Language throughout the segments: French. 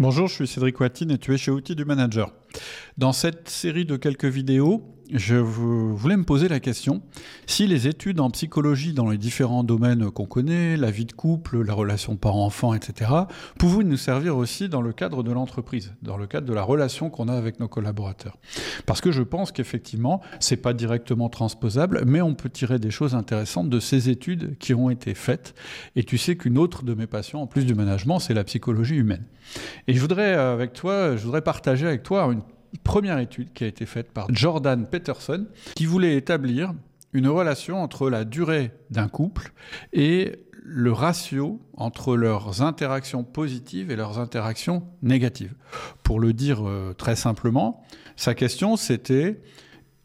Bonjour, je suis Cédric Watine et tu es chez Outils du Manager. Dans cette série de quelques vidéos, je voulais me poser la question si les études en psychologie dans les différents domaines qu'on connaît, la vie de couple, la relation parent-enfant, etc., pouvaient nous servir aussi dans le cadre de l'entreprise, dans le cadre de la relation qu'on a avec nos collaborateurs. Parce que je pense qu'effectivement, c'est pas directement transposable, mais on peut tirer des choses intéressantes de ces études qui ont été faites. Et tu sais qu'une autre de mes passions, en plus du management, c'est la psychologie humaine. Et je voudrais avec toi, je voudrais partager avec toi une première étude qui a été faite par Jordan Peterson, qui voulait établir une relation entre la durée d'un couple et le ratio entre leurs interactions positives et leurs interactions négatives. Pour le dire euh, très simplement, sa question c'était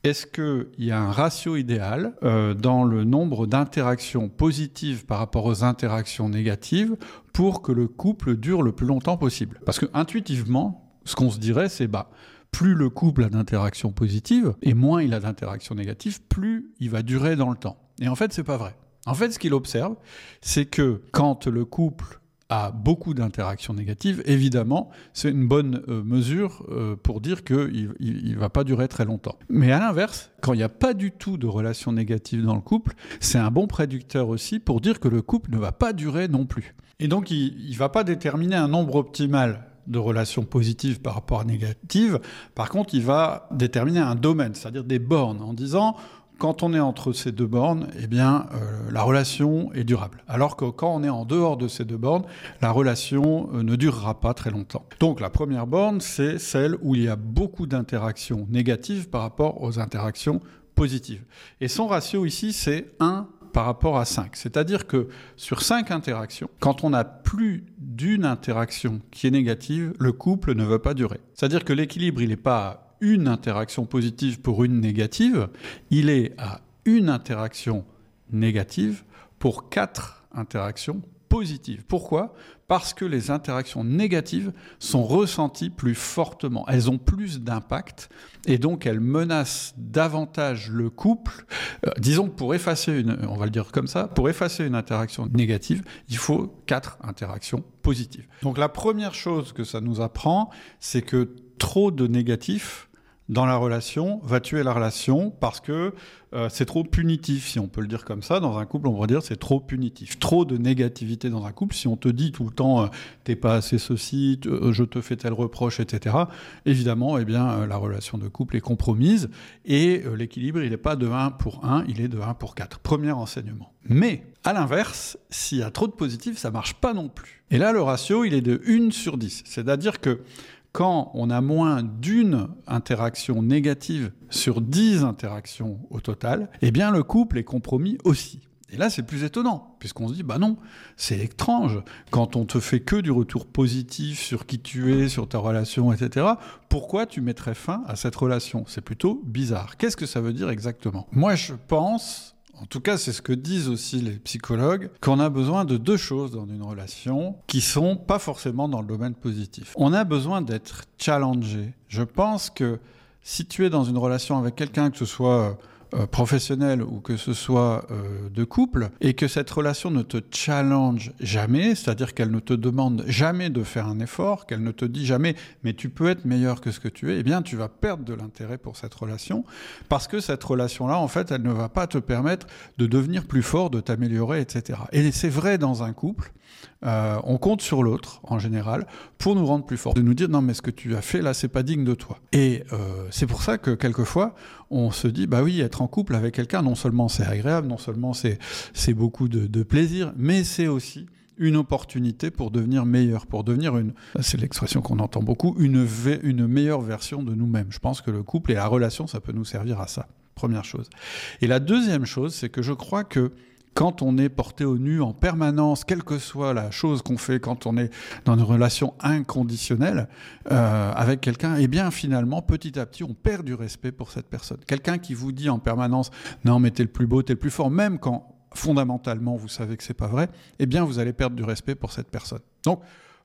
est-ce qu'il y a un ratio idéal euh, dans le nombre d'interactions positives par rapport aux interactions négatives pour que le couple dure le plus longtemps possible? Parce que intuitivement, ce qu'on se dirait, c'est bah, plus le couple a d'interactions positives et moins il a d'interactions négatives, plus il va durer dans le temps. Et en fait, c'est pas vrai. En fait, ce qu'il observe, c'est que quand le couple a beaucoup d'interactions négatives, évidemment, c'est une bonne euh, mesure euh, pour dire qu'il ne va pas durer très longtemps. Mais à l'inverse, quand il n'y a pas du tout de relations négatives dans le couple, c'est un bon prédicteur aussi pour dire que le couple ne va pas durer non plus. Et donc, il ne va pas déterminer un nombre optimal de relations positives par rapport à négatives. Par contre, il va déterminer un domaine, c'est-à-dire des bornes, en disant quand on est entre ces deux bornes, eh bien, euh, la relation est durable. Alors que quand on est en dehors de ces deux bornes, la relation euh, ne durera pas très longtemps. Donc la première borne, c'est celle où il y a beaucoup d'interactions négatives par rapport aux interactions positives. Et son ratio ici, c'est 1 par rapport à 5. C'est-à-dire que sur 5 interactions, quand on a plus d'une interaction qui est négative, le couple ne veut pas durer. C'est-à-dire que l'équilibre, il n'est pas à une interaction positive pour une négative, il est à une interaction négative pour quatre interactions Pourquoi? Parce que les interactions négatives sont ressenties plus fortement. Elles ont plus d'impact et donc elles menacent davantage le couple. Euh, disons que pour effacer une, on va le dire comme ça, pour effacer une interaction négative, il faut quatre interactions positives. Donc la première chose que ça nous apprend, c'est que trop de négatifs dans la relation va tuer la relation parce que euh, c'est trop punitif, si on peut le dire comme ça. Dans un couple, on va dire c'est trop punitif. Trop de négativité dans un couple, si on te dit tout le temps euh, t'es pas assez ceci, euh, je te fais tel reproche, etc. Évidemment, eh bien, la relation de couple est compromise et l'équilibre, il n'est pas de 1 pour 1, il est de 1 pour 4. Premier enseignement. Mais, à l'inverse, s'il y a trop de positifs, ça marche pas non plus. Et là, le ratio, il est de 1 sur 10. C'est-à-dire que quand on a moins d'une interaction négative sur 10 interactions au total, eh bien le couple est compromis aussi. Et là, c'est plus étonnant, puisqu'on se dit, bah non, c'est étrange. Quand on te fait que du retour positif sur qui tu es, sur ta relation, etc., pourquoi tu mettrais fin à cette relation? C'est plutôt bizarre. Qu'est-ce que ça veut dire exactement? Moi, je pense, en tout cas c'est ce que disent aussi les psychologues, qu'on a besoin de deux choses dans une relation qui sont pas forcément dans le domaine positif. On a besoin d'être challengé. Je pense que si tu es dans une relation avec quelqu'un, que ce soit euh, professionnel ou que ce soit euh, de couple, et que cette relation ne te challenge jamais, c'est-à-dire qu'elle ne te demande jamais de faire un effort, qu'elle ne te dit jamais mais tu peux être meilleur que ce que tu es, eh bien tu vas perdre de l'intérêt pour cette relation, parce que cette relation-là, en fait, elle ne va pas te permettre de devenir plus fort, de t'améliorer, etc. Et c'est vrai dans un couple, euh, on compte sur l'autre, en général, pour nous rendre plus forts, de nous dire non mais ce que tu as fait là, c'est pas digne de toi. Et c'est pour ça que quelquefois, on se dit bah oui, être en couple avec quelqu'un, non seulement c'est agréable, non seulement c'est beaucoup de, plaisir, mais c'est aussi une opportunité pour devenir meilleur, pour devenir une, c'est l'expression qu'on entend beaucoup, une, une meilleure version de nous-mêmes. Je pense que le couple et la relation, ça peut nous servir à ça. Première chose. Et la deuxième chose, c'est que je crois que quand on est porté au nu en permanence, quelle que soit la chose qu'on fait, quand on est dans une relation inconditionnelle euh, avec quelqu'un, eh bien finalement, petit à petit, on perd du respect pour cette personne. Quelqu'un qui vous dit en permanence, non mais t'es le plus beau, t'es le plus fort, même quand fondamentalement vous savez que c'est pas vrai, eh bien vous allez perdre du respect pour cette personne. Donc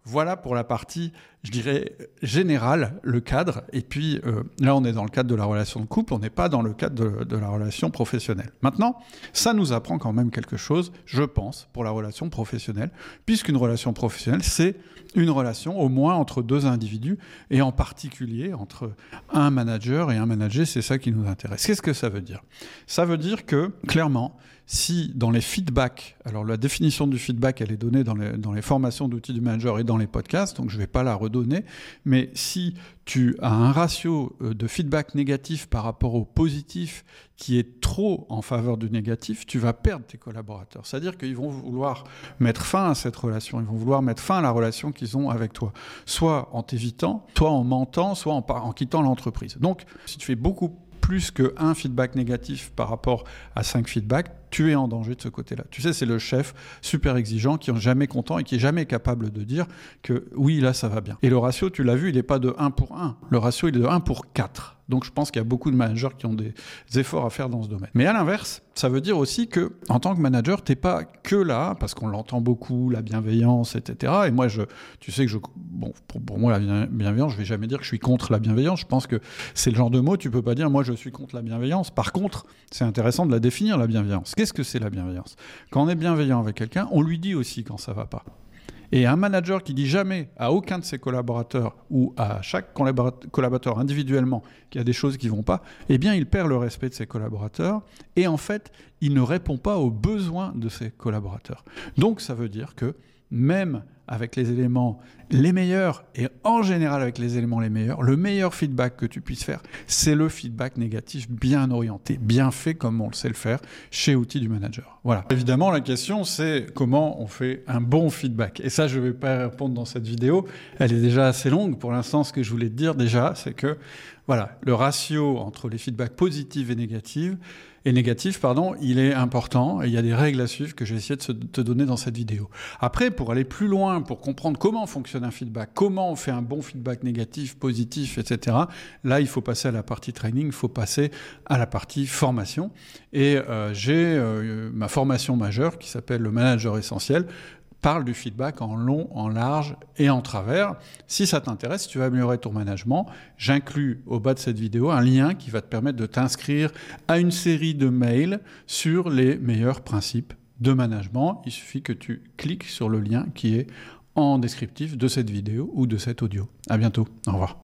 voilà pour la partie, je dirais, générale, le cadre. Et puis euh, là, on est dans le cadre de la relation de couple, on n'est pas dans le cadre de, la relation professionnelle. Maintenant, ça nous apprend quand même quelque chose, je pense, pour la relation professionnelle, puisqu'une relation professionnelle, c'est une relation au moins entre deux individus et en particulier entre un manager et un manager, c'est ça qui nous intéresse. Qu'est-ce que ça veut dire? Ça veut dire que clairement, si dans les feedbacks, alors la définition du feedback, elle est donnée dans les, dans les formations d'outils du manager et dans les podcasts, donc je ne vais pas la redonner, mais si tu as un ratio euh, de feedback négatif par rapport au positif qui est trop en faveur du négatif, tu vas perdre tes collaborateurs. C'est-à-dire qu'ils vont vouloir mettre fin à cette relation, ils vont vouloir mettre fin à la relation qu'ils ont avec toi, soit en t'évitant, soit en mentant, soit en, en quittant l'entreprise. Donc, si tu fais beaucoup plus qu'un feedback négatif par rapport à cinq feedbacks, tu es en danger de ce côté-là. Tu sais, c'est le chef super exigeant qui est jamais content et qui est jamais capable de dire que oui, là, ça va bien. Et le ratio, tu l'as vu, il n'est pas de 1 pour 1. Le ratio, il est de 1 pour 4. Donc je pense qu'il y a beaucoup de managers qui ont des efforts à faire dans ce domaine. Mais à l'inverse, ça veut dire aussi que en tant que manager, tu n'es pas que là, parce qu'on l'entend beaucoup, la bienveillance, etc. Et moi, je, tu sais que je, bon, pour, moi, la bienveillance, je vais jamais dire que je suis contre la bienveillance. Je pense que c'est le genre de mot, tu peux pas dire, moi, je suis contre la bienveillance. Par contre, c'est intéressant de la définir, la bienveillance. Qu'est-ce que c'est la bienveillance? Quand on est bienveillant avec quelqu'un, on lui dit aussi quand ça va pas. Et un manager qui dit jamais à aucun de ses collaborateurs ou à chaque collaborateur individuellement qu'il y a des choses qui vont pas, eh bien, il perd le respect de ses collaborateurs et en fait, il ne répond pas aux besoins de ses collaborateurs. Donc, ça veut dire que même avec les éléments les meilleurs et en général avec les éléments les meilleurs, le meilleur feedback que tu puisses faire, c'est le feedback négatif bien orienté, bien fait comme on le sait le faire chez Outils du Manager. Voilà. Évidemment, la question c'est comment on fait un bon feedback. Et ça, je ne vais pas répondre dans cette vidéo. Elle est déjà assez longue. Pour l'instant, ce que je voulais te dire déjà, c'est que voilà, le ratio entre les feedbacks positifs et négatifs, et négatif, pardon, il est important et il y a des règles à suivre que j'ai essayé de te donner dans cette vidéo. Après, pour aller plus loin, pour comprendre comment fonctionne un feedback, comment on fait un bon feedback négatif, positif, etc., là, il faut passer à la partie training, il faut passer à la partie formation. Et euh, j'ai euh, ma formation majeure qui s'appelle le manager essentiel parle du feedback en long, en large et en travers. Si ça t'intéresse, si tu veux améliorer ton management, j'inclus au bas de cette vidéo un lien qui va te permettre de t'inscrire à une série de mails sur les meilleurs principes de management. Il suffit que tu cliques sur le lien qui est en descriptif de cette vidéo ou de cet audio. À bientôt. Au revoir.